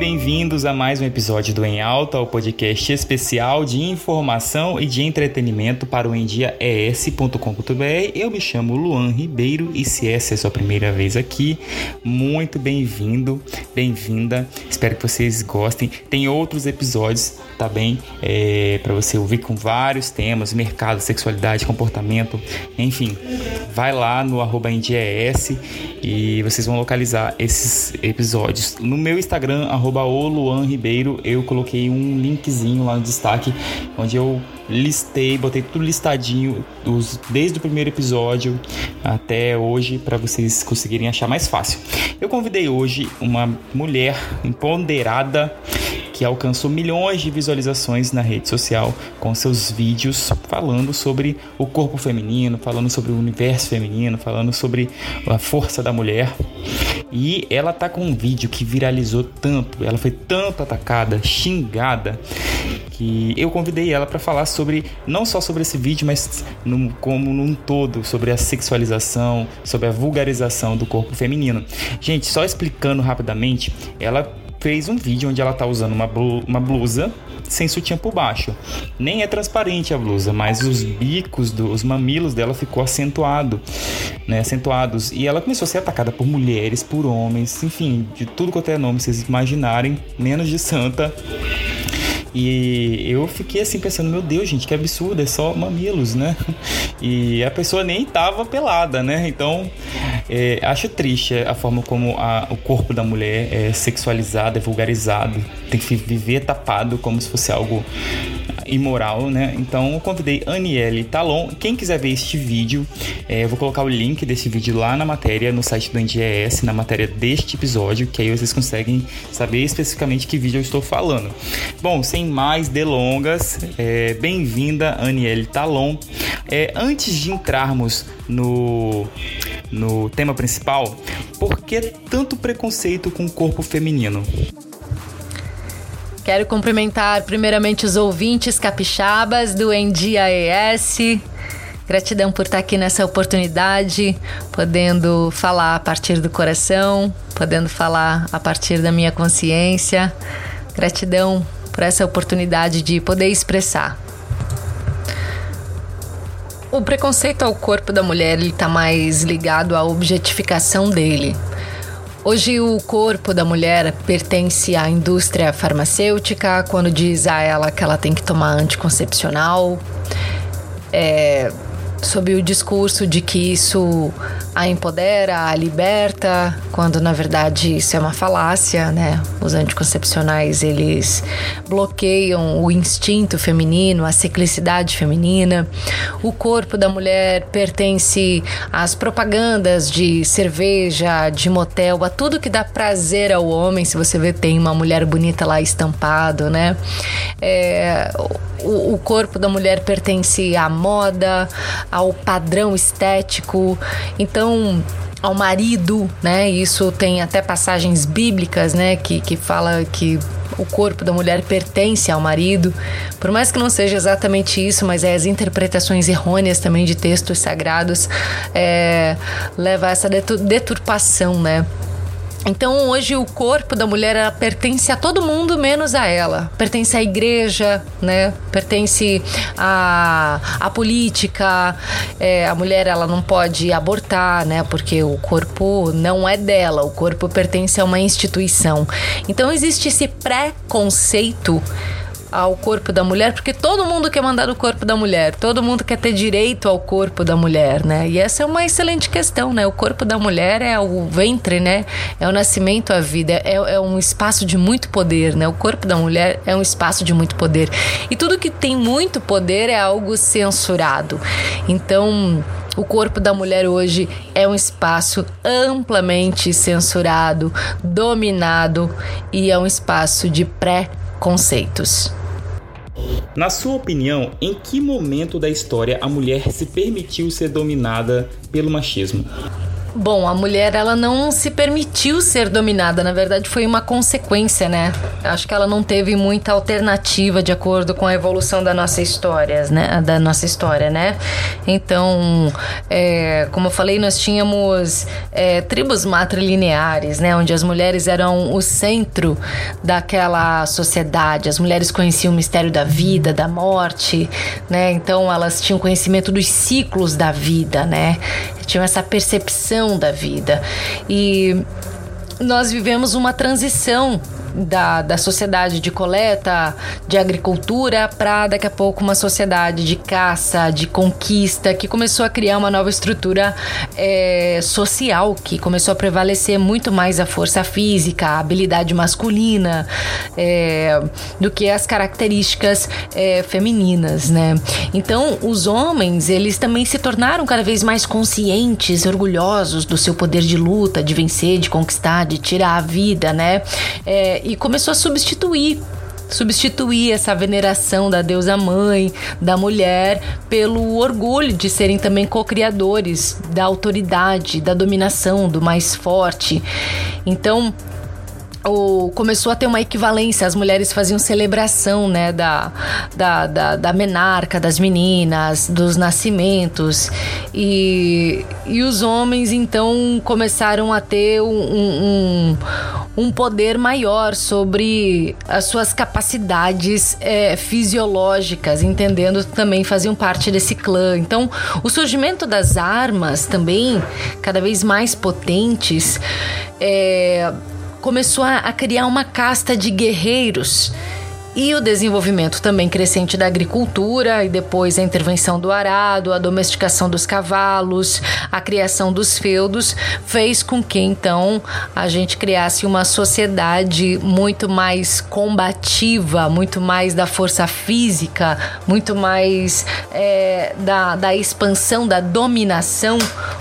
bem-vindos a mais um episódio do Em Alta, o podcast especial de informação e de entretenimento para o endiaes.com.br. Eu me chamo Luan Ribeiro e se essa é a sua primeira vez aqui, muito bem-vindo, bem-vinda. Espero que vocês gostem. Tem outros episódios, tá? É, para você ouvir com vários temas, mercado, sexualidade, comportamento, enfim. Vai lá no endiaes e vocês vão localizar esses episódios. No meu Instagram, arroba Ribeiro, eu coloquei um linkzinho lá no destaque, onde eu listei, botei tudo listadinho, os, desde o primeiro episódio até hoje, para vocês conseguirem achar mais fácil. Eu convidei hoje uma mulher empoderada que alcançou milhões de visualizações na rede social com seus vídeos falando sobre o corpo feminino, falando sobre o universo feminino, falando sobre a força da mulher. E ela tá com um vídeo que viralizou tanto, ela foi tanto atacada, xingada, que eu convidei ela para falar sobre não só sobre esse vídeo, mas como num todo, sobre a sexualização, sobre a vulgarização do corpo feminino. Gente, só explicando rapidamente, ela fez um vídeo onde ela tá usando uma, blu uma blusa sem sutiã por baixo. Nem é transparente a blusa, mas os bicos, dos os mamilos dela ficou acentuado, né, acentuados. E ela começou a ser atacada por mulheres, por homens, enfim, de tudo quanto é nome vocês imaginarem, menos de santa. E eu fiquei assim pensando, meu Deus, gente, que absurdo, é só mamilos, né? E a pessoa nem tava pelada, né? Então, é, acho triste a forma como a, o corpo da mulher é sexualizado, é vulgarizado, tem que viver tapado como se fosse algo imoral, né? Então eu convidei Aniele Talon. Quem quiser ver este vídeo, é, eu vou colocar o link desse vídeo lá na matéria, no site do NDES, na matéria deste episódio, que aí vocês conseguem saber especificamente que vídeo eu estou falando. Bom, sem mais delongas, é, bem-vinda Aniele Talon. É, antes de entrarmos no, no tema principal, por que tanto preconceito com o corpo feminino? Quero cumprimentar primeiramente os ouvintes capixabas do NDIAS. Gratidão por estar aqui nessa oportunidade, podendo falar a partir do coração, podendo falar a partir da minha consciência. Gratidão por essa oportunidade de poder expressar. O preconceito ao corpo da mulher está mais ligado à objetificação dele. Hoje o corpo da mulher pertence à indústria farmacêutica quando diz a ela que ela tem que tomar anticoncepcional. É, sob o discurso de que isso a empodera, a liberta, quando na verdade isso é uma falácia, né? Os anticoncepcionais eles bloqueiam o instinto feminino, a ciclicidade feminina. O corpo da mulher pertence às propagandas de cerveja, de motel, a tudo que dá prazer ao homem. Se você vê, tem uma mulher bonita lá estampado, né? É, o, o corpo da mulher pertence à moda, ao padrão estético. Então, ao marido, né? Isso tem até passagens bíblicas, né? Que, que fala que o corpo da mulher pertence ao marido. Por mais que não seja exatamente isso, mas é as interpretações errôneas também de textos sagrados é, leva a essa deturpação, né? Então hoje o corpo da mulher pertence a todo mundo menos a ela. Pertence à igreja, né? Pertence à, à política. É, a mulher ela não pode abortar, né? Porque o corpo não é dela. O corpo pertence a uma instituição. Então existe esse preconceito ao corpo da mulher, porque todo mundo quer mandar no corpo da mulher, todo mundo quer ter direito ao corpo da mulher, né? E essa é uma excelente questão, né? O corpo da mulher é o ventre, né? É o nascimento, a vida, é, é um espaço de muito poder, né? O corpo da mulher é um espaço de muito poder. E tudo que tem muito poder é algo censurado. Então, o corpo da mulher hoje é um espaço amplamente censurado, dominado e é um espaço de pré-conceitos. Na sua opinião, em que momento da história a mulher se permitiu ser dominada pelo machismo? Bom, a mulher ela não se permitiu ser dominada, na verdade foi uma consequência, né? Acho que ela não teve muita alternativa de acordo com a evolução da nossa história, né? Da nossa história, né? Então, é, como eu falei, nós tínhamos é, tribos matrilineares, né? Onde as mulheres eram o centro daquela sociedade. As mulheres conheciam o mistério da vida, da morte, né? Então elas tinham conhecimento dos ciclos da vida, né? Tinham essa percepção da vida. E nós vivemos uma transição da, da sociedade de coleta, de agricultura, para daqui a pouco uma sociedade de caça, de conquista, que começou a criar uma nova estrutura é, social, que começou a prevalecer muito mais a força física, a habilidade masculina, é, do que as características é, femininas, né? Então, os homens, eles também se tornaram cada vez mais conscientes, orgulhosos do seu poder de luta, de vencer, de conquistar, de tirar a vida, né? É, e começou a substituir substituir essa veneração da deusa mãe, da mulher, pelo orgulho de serem também co-criadores da autoridade, da dominação, do mais forte. Então, ou começou a ter uma equivalência, as mulheres faziam celebração, né, da, da, da, da menarca, das meninas, dos nascimentos, e, e os homens então começaram a ter um, um, um poder maior sobre as suas capacidades é, fisiológicas, entendendo que também faziam parte desse clã. Então, o surgimento das armas também, cada vez mais potentes, é, começou a, a criar uma casta de guerreiros e o desenvolvimento também crescente da agricultura e depois a intervenção do arado, a domesticação dos cavalos, a criação dos feudos fez com que então a gente criasse uma sociedade muito mais combativa, muito mais da força física, muito mais é, da, da expansão, da dominação,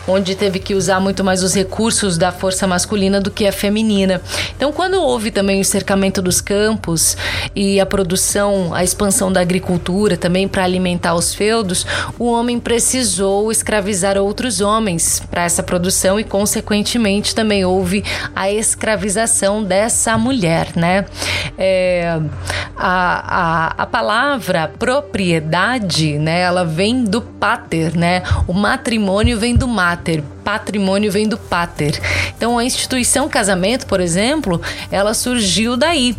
onde teve que usar muito mais os recursos da força masculina do que a feminina. Então, quando houve também o cercamento dos campos e a produção, a expansão da agricultura também para alimentar os feudos, o homem precisou escravizar outros homens para essa produção e, consequentemente, também houve a escravização dessa mulher, né? É, a, a, a palavra propriedade, né? Ela vem do pater, né? O matrimônio vem do mater patrimônio vem do pater. Então a instituição casamento, por exemplo, ela surgiu daí.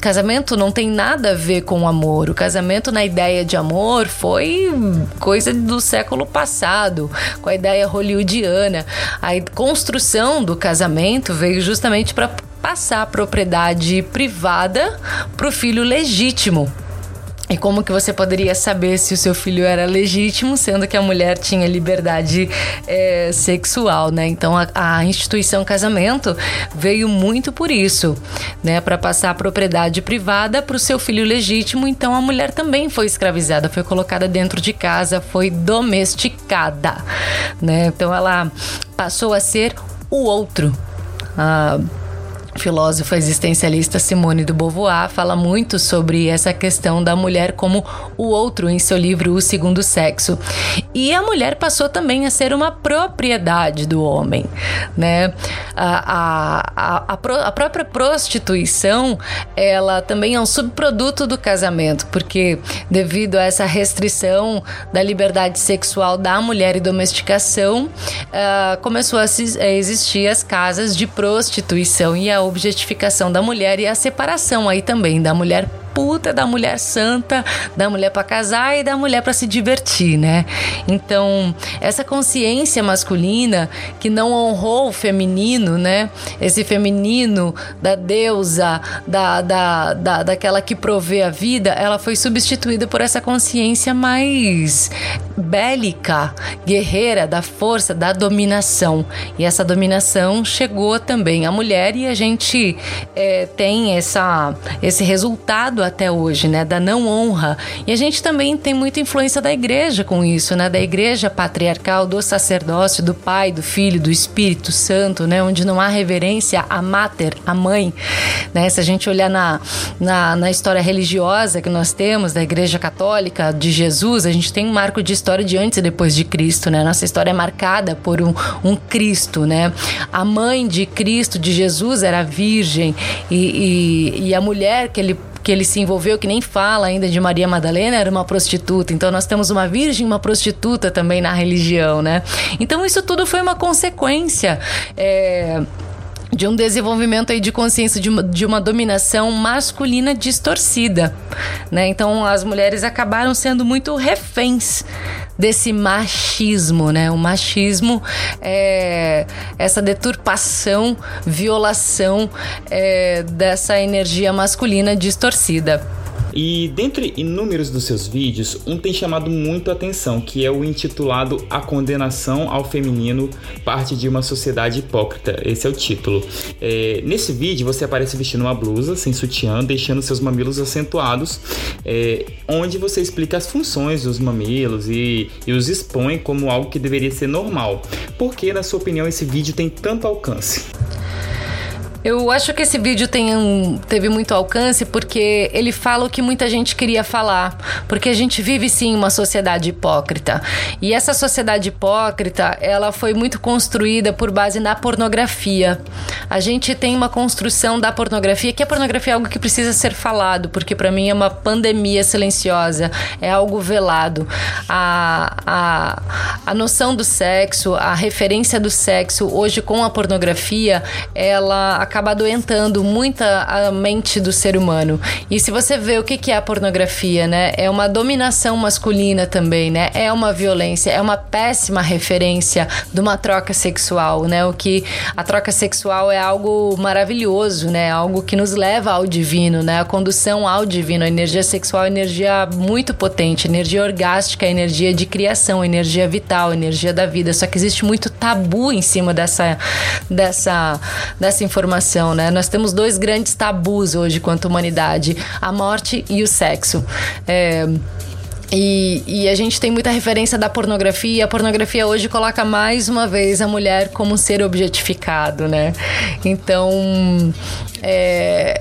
Casamento não tem nada a ver com amor. O casamento na ideia de amor foi coisa do século passado, com a ideia hollywoodiana. A construção do casamento veio justamente para passar a propriedade privada para o filho legítimo. E como que você poderia saber se o seu filho era legítimo, sendo que a mulher tinha liberdade é, sexual, né? Então a, a, instituição casamento veio muito por isso, né? Para passar a propriedade privada para o seu filho legítimo. Então a mulher também foi escravizada, foi colocada dentro de casa, foi domesticada, né? Então ela passou a ser o outro. Ah, filósofa existencialista Simone de Beauvoir fala muito sobre essa questão da mulher como o outro em seu livro O Segundo Sexo. E a mulher passou também a ser uma propriedade do homem, né? A, a, a, a própria prostituição, ela também é um subproduto do casamento, porque devido a essa restrição da liberdade sexual da mulher e domesticação, uh, começou a, a existir as casas de prostituição e a objetificação da mulher e a separação aí também da mulher puta, da mulher santa, da mulher para casar e da mulher para se divertir, né? Então, essa consciência masculina que não honrou o feminino, né? Esse feminino da deusa, da, da, da, daquela que provê a vida, ela foi substituída por essa consciência mais bélica, guerreira, da força, da dominação. E essa dominação chegou também à mulher e a gente é, tem essa, esse resultado até hoje, né? Da não honra. E a gente também tem muita influência da igreja com isso, né? Da igreja patriarcal, do sacerdócio, do Pai, do Filho, do Espírito Santo, né? Onde não há reverência à mater, à mãe, né? Se a gente olhar na, na, na história religiosa que nós temos, da igreja católica, de Jesus, a gente tem um marco de história de antes e depois de Cristo, né? Nossa história é marcada por um, um Cristo, né? A mãe de Cristo, de Jesus, era virgem e, e, e a mulher que ele que ele se envolveu, que nem fala ainda de Maria Madalena, era uma prostituta. Então nós temos uma virgem, uma prostituta também na religião, né? Então isso tudo foi uma consequência. É de um desenvolvimento aí de consciência de uma, de uma dominação masculina distorcida, né? Então as mulheres acabaram sendo muito reféns desse machismo, né? O machismo é essa deturpação, violação é, dessa energia masculina distorcida. E dentre inúmeros dos seus vídeos, um tem chamado muito a atenção, que é o intitulado A Condenação ao Feminino Parte de uma Sociedade Hipócrita. Esse é o título. É, nesse vídeo você aparece vestindo uma blusa sem sutiã, deixando seus mamilos acentuados, é, onde você explica as funções dos mamilos e, e os expõe como algo que deveria ser normal. Por que, na sua opinião, esse vídeo tem tanto alcance? Eu acho que esse vídeo tem um, teve muito alcance porque ele fala o que muita gente queria falar. Porque a gente vive sim uma sociedade hipócrita. E essa sociedade hipócrita, ela foi muito construída por base na pornografia. A gente tem uma construção da pornografia, que a pornografia é algo que precisa ser falado, porque para mim é uma pandemia silenciosa, é algo velado. A, a, a noção do sexo, a referência do sexo hoje com a pornografia, ela acaba adoentando muita a mente do ser humano. E se você vê o que é a pornografia, né? É uma dominação masculina também, né? É uma violência, é uma péssima referência de uma troca sexual, né? O que a troca sexual é algo maravilhoso, né? Algo que nos leva ao divino, né? A condução ao divino. A energia sexual é energia muito potente, energia orgástica, energia de criação, energia vital, energia da vida. Só que existe muito tabu em cima dessa dessa dessa informação né? Nós temos dois grandes tabus hoje quanto humanidade: a morte e o sexo. É, e, e, a gente tem muita referência da pornografia, a pornografia hoje coloca mais uma vez a mulher como um ser objetificado, né? Então, é,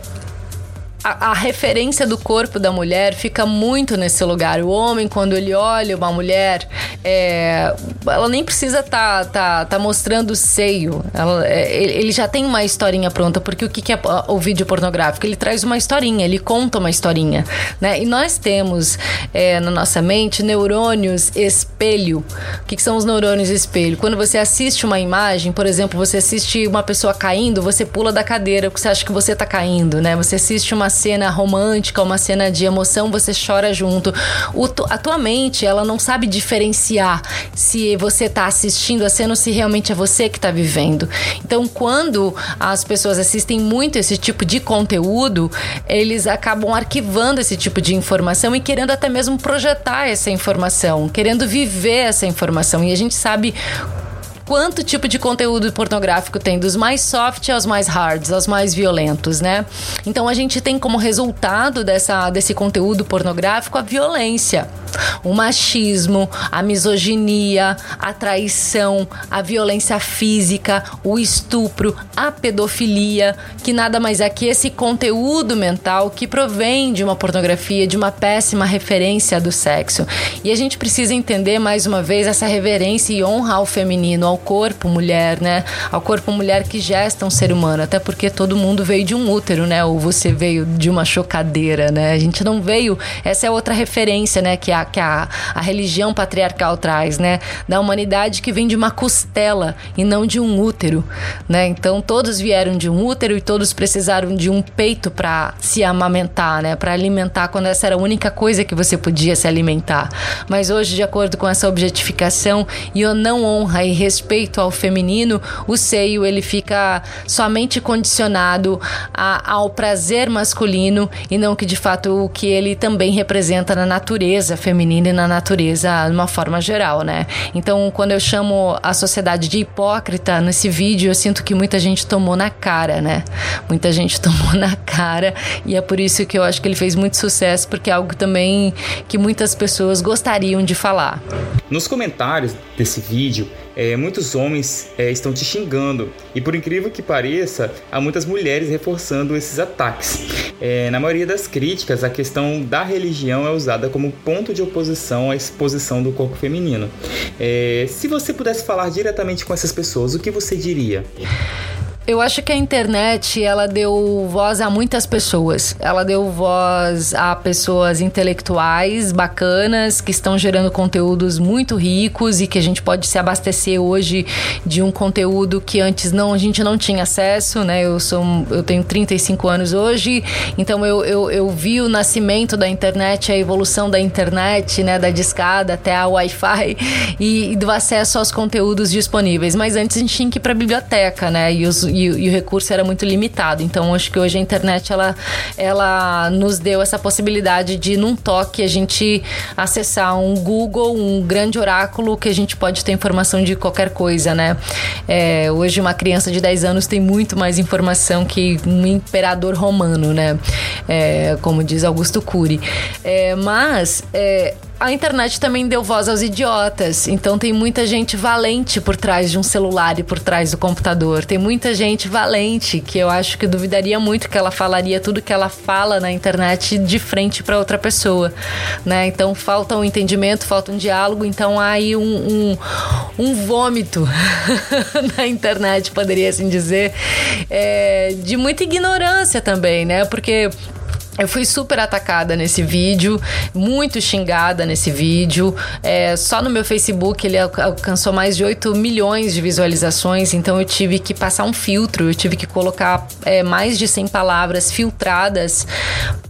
a, a, referência do corpo da mulher fica muito nesse lugar. O homem, quando ele olha uma mulher, é, ela nem precisa tá, tá, tá mostrando o seio. Ela, é, ele já tem uma historinha pronta, porque o que, que é o vídeo pornográfico? Ele traz uma historinha, ele conta uma historinha. Né? E nós temos é, na nossa mente neurônios espelho. O que, que são os neurônios espelho? Quando você assiste uma imagem, por exemplo, você assiste uma pessoa caindo, você pula da cadeira porque você acha que você está caindo, né? Você assiste uma cena romântica, uma cena de emoção, você chora junto. O, a tua mente, ela não sabe diferenciar se você está assistindo a cena ou se realmente é você que está vivendo. Então, quando as pessoas assistem muito esse tipo de conteúdo, eles acabam arquivando esse tipo de informação e querendo até mesmo projetar essa informação, querendo viver essa informação. E a gente sabe quanto tipo de conteúdo pornográfico tem, dos mais soft aos mais hards, aos mais violentos, né? Então a gente tem como resultado dessa, desse conteúdo pornográfico a violência, o machismo, a misoginia, a traição, a violência física, o estupro, a pedofilia, que nada mais é que esse conteúdo mental que provém de uma pornografia, de uma péssima referência do sexo. E a gente precisa entender mais uma vez essa reverência e honra ao feminino, ao corpo mulher, né? Ao corpo mulher que gesta um ser humano, até porque todo mundo veio de um útero, né? Ou você veio de uma chocadeira, né? A gente não veio. Essa é outra referência, né? Que a, que a, a religião patriarcal traz, né? Da humanidade que vem de uma costela e não de um útero, né? Então todos vieram de um útero e todos precisaram de um peito para se amamentar, né? Para alimentar quando essa era a única coisa que você podia se alimentar. Mas hoje, de acordo com essa objetificação e a não honra e respeito respeito ao feminino, o seio ele fica somente condicionado a, ao prazer masculino e não que de fato o que ele também representa na natureza feminina e na natureza de uma forma geral, né? Então, quando eu chamo a sociedade de hipócrita nesse vídeo, eu sinto que muita gente tomou na cara, né? Muita gente tomou na cara e é por isso que eu acho que ele fez muito sucesso, porque é algo também que muitas pessoas gostariam de falar. Nos comentários desse vídeo, é, muitos homens é, estão te xingando e, por incrível que pareça, há muitas mulheres reforçando esses ataques. É, na maioria das críticas, a questão da religião é usada como ponto de oposição à exposição do corpo feminino. É, se você pudesse falar diretamente com essas pessoas, o que você diria? Eu acho que a internet ela deu voz a muitas pessoas. Ela deu voz a pessoas intelectuais bacanas que estão gerando conteúdos muito ricos e que a gente pode se abastecer hoje de um conteúdo que antes não a gente não tinha acesso, né? Eu sou eu tenho 35 anos hoje, então eu, eu, eu vi o nascimento da internet, a evolução da internet, né, da discada até a Wi-Fi e, e do acesso aos conteúdos disponíveis. Mas antes a gente tinha que ir para a biblioteca, né? E os e, e, o recurso era muito limitado. Então acho que hoje a internet ela, ela nos deu essa possibilidade de num toque a gente acessar um Google, um grande oráculo que a gente pode ter informação de qualquer coisa, né? É, hoje uma criança de 10 anos tem muito mais informação que um imperador romano, né? É, como diz Augusto Cury. É, mas é, a internet também deu voz aos idiotas. Então tem muita gente valente por trás de um celular e por trás do computador. Tem muita gente valente que eu acho que duvidaria muito que ela falaria tudo que ela fala na internet de frente para outra pessoa, né? Então falta um entendimento, falta um diálogo. Então há aí um, um, um vômito na internet, poderia assim dizer, é, de muita ignorância também, né? Porque eu fui super atacada nesse vídeo, muito xingada nesse vídeo. É, só no meu Facebook ele alcançou mais de 8 milhões de visualizações, então eu tive que passar um filtro, eu tive que colocar é, mais de 100 palavras filtradas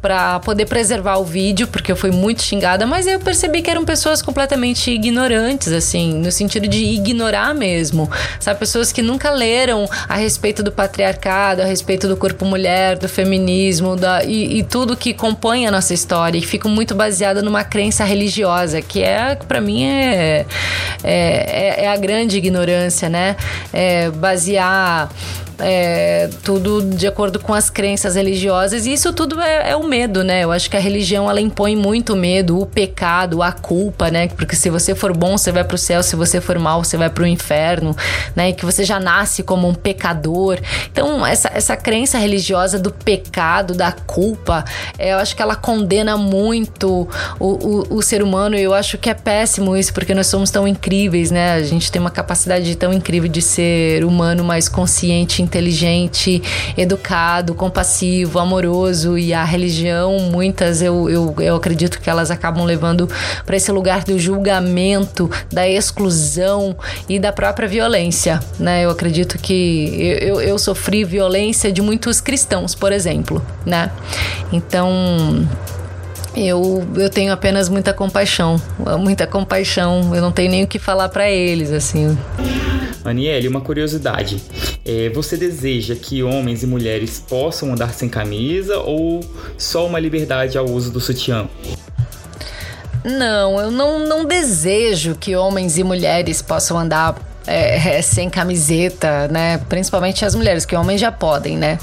para poder preservar o vídeo, porque eu fui muito xingada, mas eu percebi que eram pessoas completamente ignorantes, assim, no sentido de ignorar mesmo. Sabe, pessoas que nunca leram a respeito do patriarcado, a respeito do corpo mulher, do feminismo, da, e, e tudo tudo que compõe a nossa história e fico muito baseada numa crença religiosa, que é, para mim, é, é, é, a grande ignorância, né? É basear é, tudo de acordo com as crenças religiosas. E isso tudo é, é, o medo, né? Eu acho que a religião ela impõe muito medo, o pecado, a culpa, né? Porque se você for bom, você vai para o céu, se você for mal, você vai para o inferno, né? E que você já nasce como um pecador. Então, essa, essa crença religiosa do pecado, da culpa, é, eu acho que ela condena muito o, o, o ser humano e eu acho que é péssimo isso, porque nós somos tão incríveis, né? A gente tem uma capacidade tão incrível de ser humano mais consciente, inteligente, educado, compassivo, amoroso e a religião, muitas eu, eu, eu acredito que elas acabam levando para esse lugar do julgamento, da exclusão e da própria violência, né? Eu acredito que eu, eu, eu sofri violência de muitos cristãos, por exemplo, né? Então eu, eu tenho apenas muita compaixão, muita compaixão. Eu não tenho nem o que falar para eles, assim. Aniele, uma curiosidade. É, você deseja que homens e mulheres possam andar sem camisa ou só uma liberdade ao uso do sutiã? Não, eu não, não desejo que homens e mulheres possam andar é, sem camiseta, né? Principalmente as mulheres, que homens já podem, né?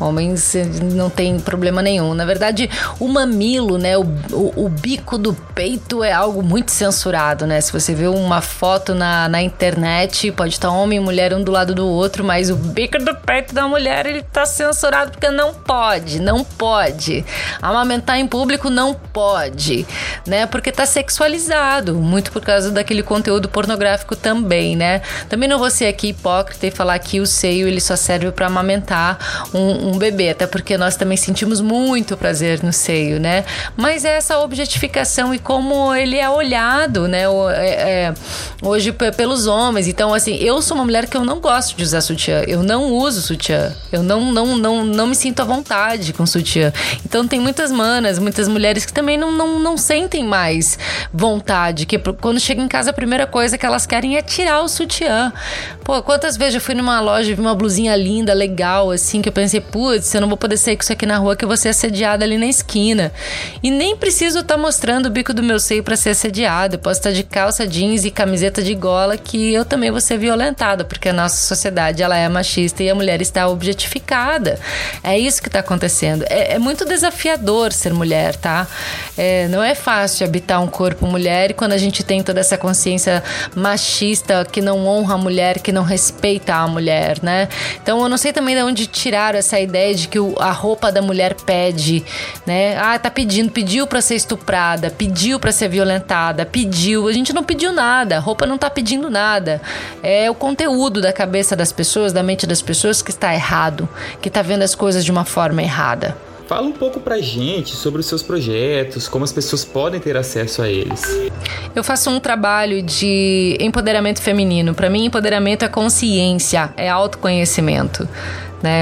Homens eh, não tem problema nenhum. Na verdade, o mamilo, né? O, o, o, bico do peito é algo muito censurado, né? Se você vê uma foto na, na internet, pode estar homem e mulher um do lado do outro, mas o bico do peito da mulher ele tá censurado porque não pode, não pode. Amamentar em público não pode, né? Porque tá sexualizado, muito por causa daquele conteúdo pornográfico também, né? Também não vou ser aqui hipócrita e falar que o seio ele só serve para amamentar um um, bebê, até porque nós também sentimos muito prazer no seio, né? Mas é essa objetificação e como ele é olhado, né? É, é, hoje pelos homens. Então, assim, eu sou uma mulher que eu não gosto de usar sutiã. Eu não uso sutiã. Eu não, não, não, não me sinto à vontade com sutiã. Então, tem muitas manas, muitas mulheres que também não, não, não sentem mais vontade. Que quando chega em casa, a primeira coisa que elas querem é tirar o sutiã. Pô, quantas vezes eu fui numa loja e vi uma blusinha linda, legal, assim, que eu pensei, putz, eu não vou poder sair com isso aqui na rua, que eu vou ser assediada ali na esquina. E nem preciso estar tá mostrando o bico do meu seio para ser assediada. Eu posso estar de calça jeans e camiseta de gola, que eu também vou ser violentada, porque a nossa sociedade ela é machista e a mulher está objetificada. É isso que está acontecendo. É, é, muito desafiador ser mulher, tá? É, não é fácil habitar um corpo mulher e quando a gente tem toda essa consciência machista que não honra a mulher, que não respeita a mulher, né? Então eu não sei também de onde tiraram essa ideia de que a roupa da mulher pede, né? Ah, tá pedindo, pediu para ser estuprada, pediu para ser violentada, pediu. A gente não pediu nada, a roupa não tá pedindo nada. É o conteúdo da cabeça das pessoas, da mente das pessoas que está errado, que tá vendo as coisas de uma forma errada. Fala um pouco pra gente sobre os seus projetos, como as pessoas podem ter acesso a eles. Eu faço um trabalho de empoderamento feminino. Para mim, empoderamento é consciência, é autoconhecimento. Né?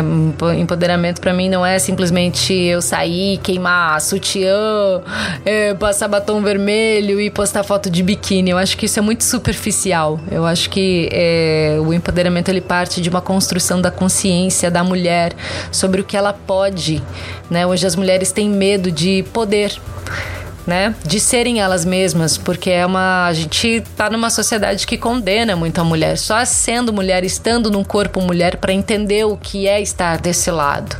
Empoderamento para mim não é simplesmente eu sair, queimar sutiã, é, passar batom vermelho e postar foto de biquíni. Eu acho que isso é muito superficial. Eu acho que é, o empoderamento ele parte de uma construção da consciência da mulher sobre o que ela pode. Né? Hoje as mulheres têm medo de poder né? De serem elas mesmas, porque é uma a gente tá numa sociedade que condena muito a mulher, só sendo mulher, estando num corpo mulher para entender o que é estar desse lado,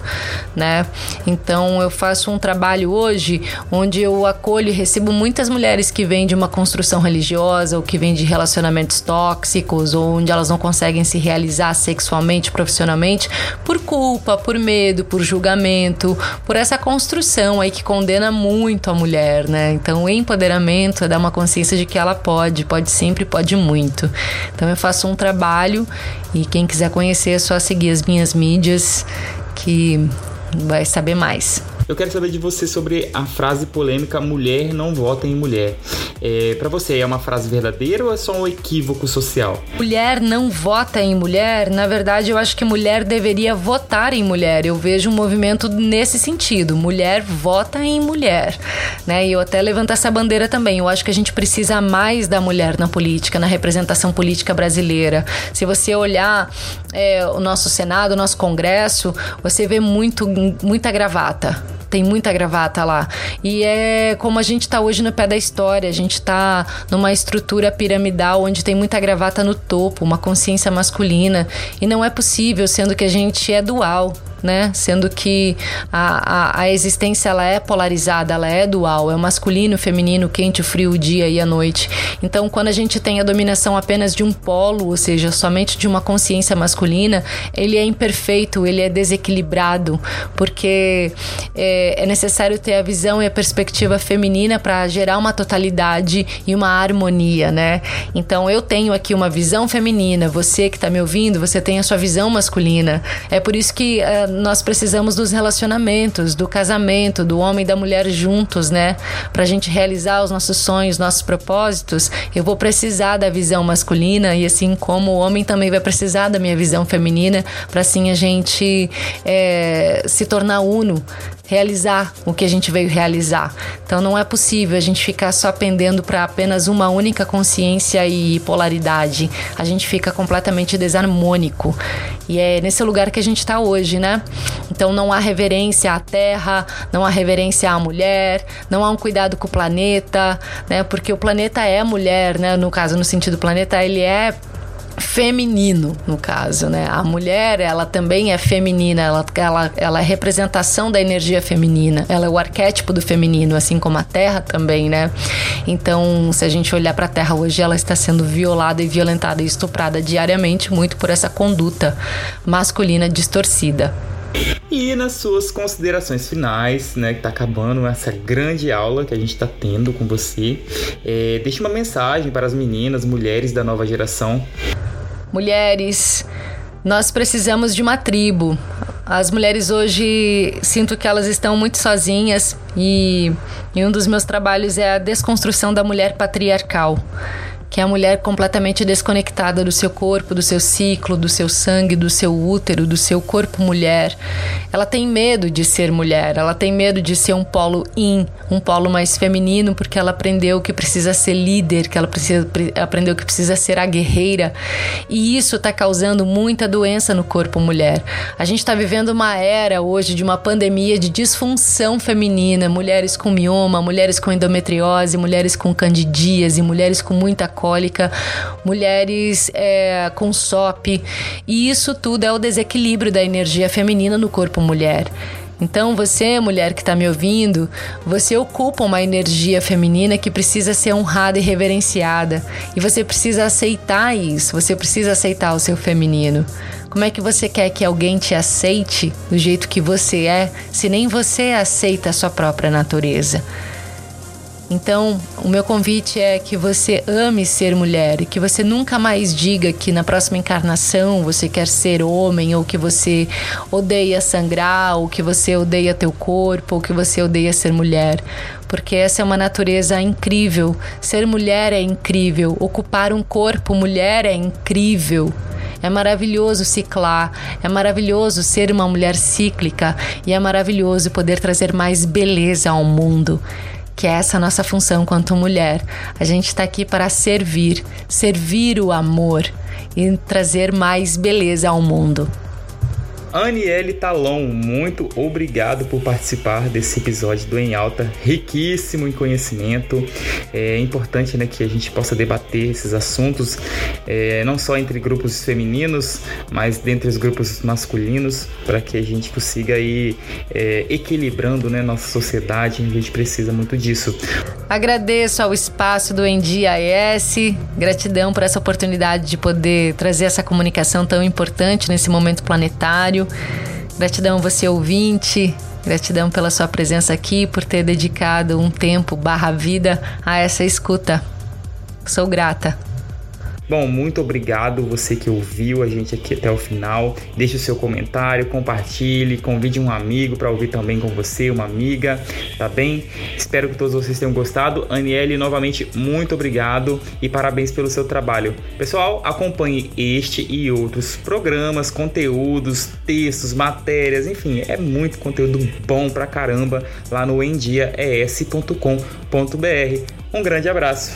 né? Então eu faço um trabalho hoje onde eu acolho e recebo muitas mulheres que vêm de uma construção religiosa ou que vêm de relacionamentos tóxicos ou onde elas não conseguem se realizar sexualmente, profissionalmente por culpa, por medo, por julgamento, por essa construção aí que condena muito a mulher, né? Então, o empoderamento é dar uma consciência de que ela pode, pode sempre, pode muito. Então, eu faço um trabalho e quem quiser conhecer é só seguir as minhas mídias que vai saber mais. Eu quero saber de você sobre a frase polêmica mulher não vota em mulher. É, para você, é uma frase verdadeira ou é só um equívoco social? Mulher não vota em mulher? Na verdade, eu acho que mulher deveria votar em mulher. Eu vejo um movimento nesse sentido. Mulher vota em mulher. Né? E eu até levanto essa bandeira também. Eu acho que a gente precisa mais da mulher na política, na representação política brasileira. Se você olhar é, o nosso Senado, o nosso Congresso, você vê muito, muita gravata tem muita gravata lá. E é como a gente está hoje no pé da história, a gente está numa estrutura piramidal onde tem muita gravata no topo, uma consciência masculina. E não é possível, sendo que a gente é dual né? Sendo que a, a, a, existência ela é polarizada, ela é dual, é o masculino, o feminino, o quente, o frio, o dia e a noite. Então, quando a gente tem a dominação apenas de um polo, ou seja, somente de uma consciência masculina, ele é imperfeito, ele é desequilibrado, porque é, é necessário ter a visão e a perspectiva feminina para gerar uma totalidade e uma harmonia, né? Então, eu tenho aqui uma visão feminina, você que está me ouvindo, você tem a sua visão masculina. É por isso que é, nós precisamos dos relacionamentos, do casamento, do homem e da mulher juntos, né? Pra gente realizar os nossos sonhos, nossos propósitos, eu vou precisar da visão masculina e assim como o homem também vai precisar da minha visão feminina, para assim a gente é, se tornar uno, realizar o que a gente veio realizar. Então não é possível a gente ficar só pendendo para apenas uma única consciência e polaridade. A gente fica completamente desarmônico. E é nesse lugar que a gente está hoje, né? Então não há reverência à terra, não há reverência à mulher, não há um cuidado com o planeta, né? Porque o planeta é mulher, né? No caso, no sentido planeta, ele é feminino, no caso, né? A mulher, ela também é feminina, ela, ela, ela é representação da energia feminina, ela é o arquétipo do feminino, assim como a Terra também, né? Então, se a gente olhar para a Terra hoje, ela está sendo violada e violentada e estuprada diariamente, muito por essa conduta masculina distorcida. E nas suas considerações finais, né, que tá acabando essa grande aula que a gente tá tendo com você, é, deixe uma mensagem para as meninas, mulheres da nova geração. Mulheres, nós precisamos de uma tribo. as mulheres hoje sinto que elas estão muito sozinhas e, e um dos meus trabalhos é a desconstrução da mulher patriarcal que é a mulher completamente desconectada do seu corpo, do seu ciclo, do seu sangue, do seu útero, do seu corpo mulher. Ela tem medo de ser mulher, ela tem medo de ser um polo in, um polo mais feminino, porque ela aprendeu que precisa ser líder, que ela precisa, aprendeu que precisa ser a guerreira. E isso está causando muita doença no corpo mulher. A gente está vivendo uma era hoje de uma pandemia de disfunção feminina, mulheres com mioma, mulheres com endometriose, mulheres com candidíase, mulheres com muita alcoólica, mulheres é, com SOP. E isso tudo é o desequilíbrio da energia feminina no corpo mulher. Então, você, mulher que está me ouvindo, você ocupa uma energia feminina que precisa ser honrada e reverenciada. E você precisa aceitar isso, você precisa aceitar o seu feminino. Como é que você quer que alguém te aceite do jeito que você é, se nem você aceita a sua própria natureza? Então, o meu convite é que você ame ser mulher e que você nunca mais diga que na próxima encarnação você quer ser homem ou que você odeia sangrar ou que você odeia teu corpo ou que você odeia ser mulher, porque essa é uma natureza incrível. Ser mulher é incrível, ocupar um corpo mulher é incrível. É maravilhoso ciclar, é maravilhoso ser uma mulher cíclica. E é maravilhoso poder trazer mais beleza ao mundo que é essa nossa função quanto mulher. A gente está aqui para servir, servir o amor e trazer mais beleza ao mundo. Aniele Talon, muito obrigado por participar desse episódio do Em Alta, riquíssimo em conhecimento. É importante né, que a gente possa debater esses assuntos, é, não só entre grupos femininos, mas dentre os grupos masculinos, para que a gente consiga ir é, equilibrando né, nossa sociedade. A gente precisa muito disso. Agradeço ao espaço do NDIS, gratidão por essa oportunidade de poder trazer essa comunicação tão importante nesse momento planetário. Gratidão você ouvinte, gratidão pela sua presença aqui, por ter dedicado um tempo vida a essa escuta. Sou grata. Bom, muito obrigado você que ouviu a gente aqui até o final. Deixe o seu comentário, compartilhe, convide um amigo para ouvir também com você, uma amiga, tá bem? Espero que todos vocês tenham gostado. Aniele, novamente, muito obrigado e parabéns pelo seu trabalho. Pessoal, acompanhe este e outros programas, conteúdos, textos, matérias, enfim, é muito conteúdo bom pra caramba lá no endiaes.com.br. Um grande abraço.